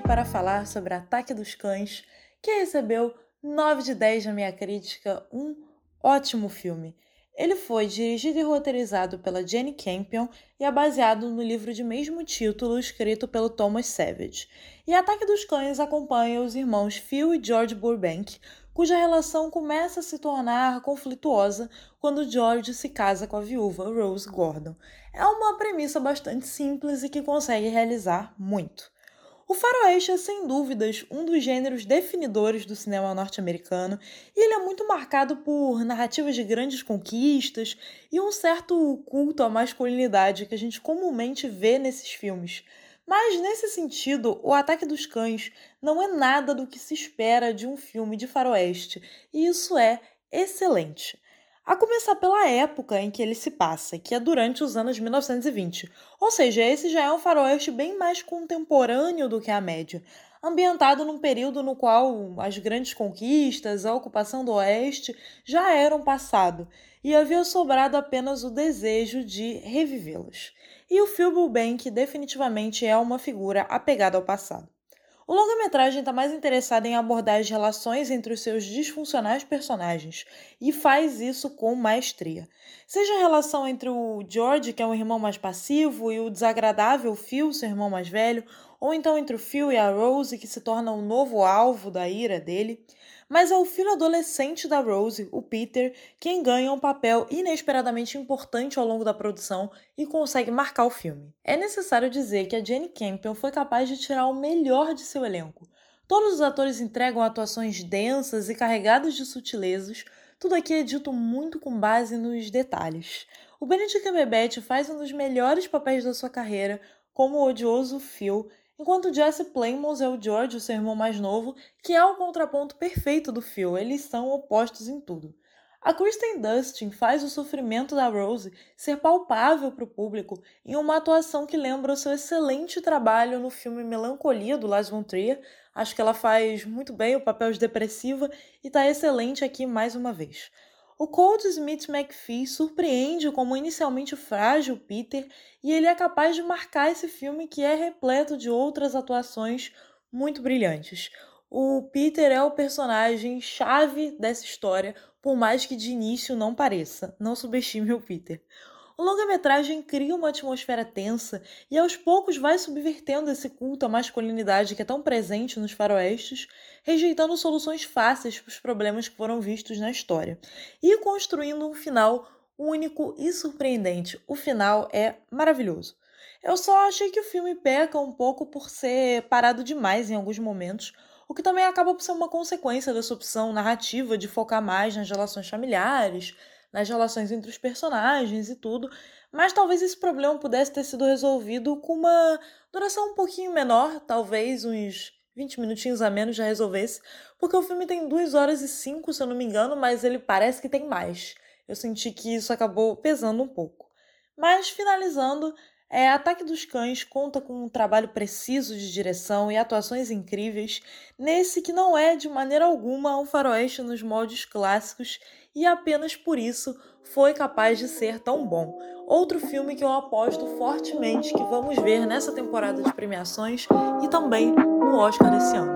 para falar sobre Ataque dos Cães, que recebeu 9 de 10 na minha crítica, um ótimo filme. Ele foi dirigido e roteirizado pela Jenny Campion e é baseado no livro de mesmo título escrito pelo Thomas Savage. E Ataque dos Cães acompanha os irmãos Phil e George Burbank, cuja relação começa a se tornar conflituosa quando George se casa com a viúva Rose Gordon. É uma premissa bastante simples e que consegue realizar muito. O faroeste é, sem dúvidas, um dos gêneros definidores do cinema norte-americano e ele é muito marcado por narrativas de grandes conquistas e um certo culto à masculinidade que a gente comumente vê nesses filmes. Mas, nesse sentido, O Ataque dos Cães não é nada do que se espera de um filme de faroeste, e isso é excelente. A começar pela época em que ele se passa, que é durante os anos 1920. Ou seja, esse já é um faroeste bem mais contemporâneo do que a média, ambientado num período no qual as grandes conquistas, a ocupação do Oeste já eram passado e havia sobrado apenas o desejo de revivê-las. E o Phil Bank definitivamente é uma figura apegada ao passado. O longa-metragem está mais interessado em abordar as relações entre os seus disfuncionais personagens e faz isso com maestria. Seja a relação entre o George, que é um irmão mais passivo, e o desagradável Phil, seu irmão mais velho, ou então entre o Phil e a Rose, que se torna o novo alvo da ira dele mas é o filho adolescente da Rose, o Peter, quem ganha um papel inesperadamente importante ao longo da produção e consegue marcar o filme. É necessário dizer que a Jenny Campion foi capaz de tirar o melhor de seu elenco. Todos os atores entregam atuações densas e carregadas de sutilezas, tudo aqui é dito muito com base nos detalhes. O Benedict Cumberbatch faz um dos melhores papéis da sua carreira como o odioso Phil enquanto Jesse Plemons é o George, o seu irmão mais novo, que é o contraponto perfeito do Phil, eles são opostos em tudo. A Kristen Dustin faz o sofrimento da Rose ser palpável para o público em uma atuação que lembra o seu excelente trabalho no filme Melancolia, do Lars von Trier. Acho que ela faz muito bem o papel de depressiva e está excelente aqui mais uma vez. O Cold Smith McPhee surpreende como inicialmente frágil Peter e ele é capaz de marcar esse filme que é repleto de outras atuações muito brilhantes. O Peter é o personagem chave dessa história, por mais que de início não pareça. Não subestime o Peter. O longa-metragem cria uma atmosfera tensa e aos poucos vai subvertendo esse culto à masculinidade que é tão presente nos faroestes, rejeitando soluções fáceis para os problemas que foram vistos na história e construindo um final único e surpreendente. O final é maravilhoso. Eu só achei que o filme peca um pouco por ser parado demais em alguns momentos, o que também acaba por ser uma consequência dessa opção narrativa de focar mais nas relações familiares, nas relações entre os personagens e tudo, mas talvez esse problema pudesse ter sido resolvido com uma duração um pouquinho menor, talvez uns 20 minutinhos a menos já resolvesse, porque o filme tem 2 horas e 5, se eu não me engano, mas ele parece que tem mais. Eu senti que isso acabou pesando um pouco. Mas finalizando, é, Ataque dos Cães conta com um trabalho preciso de direção e atuações incríveis, nesse que não é de maneira alguma um faroeste nos moldes clássicos e apenas por isso foi capaz de ser tão bom. Outro filme que eu aposto fortemente que vamos ver nessa temporada de premiações e também no Oscar desse ano.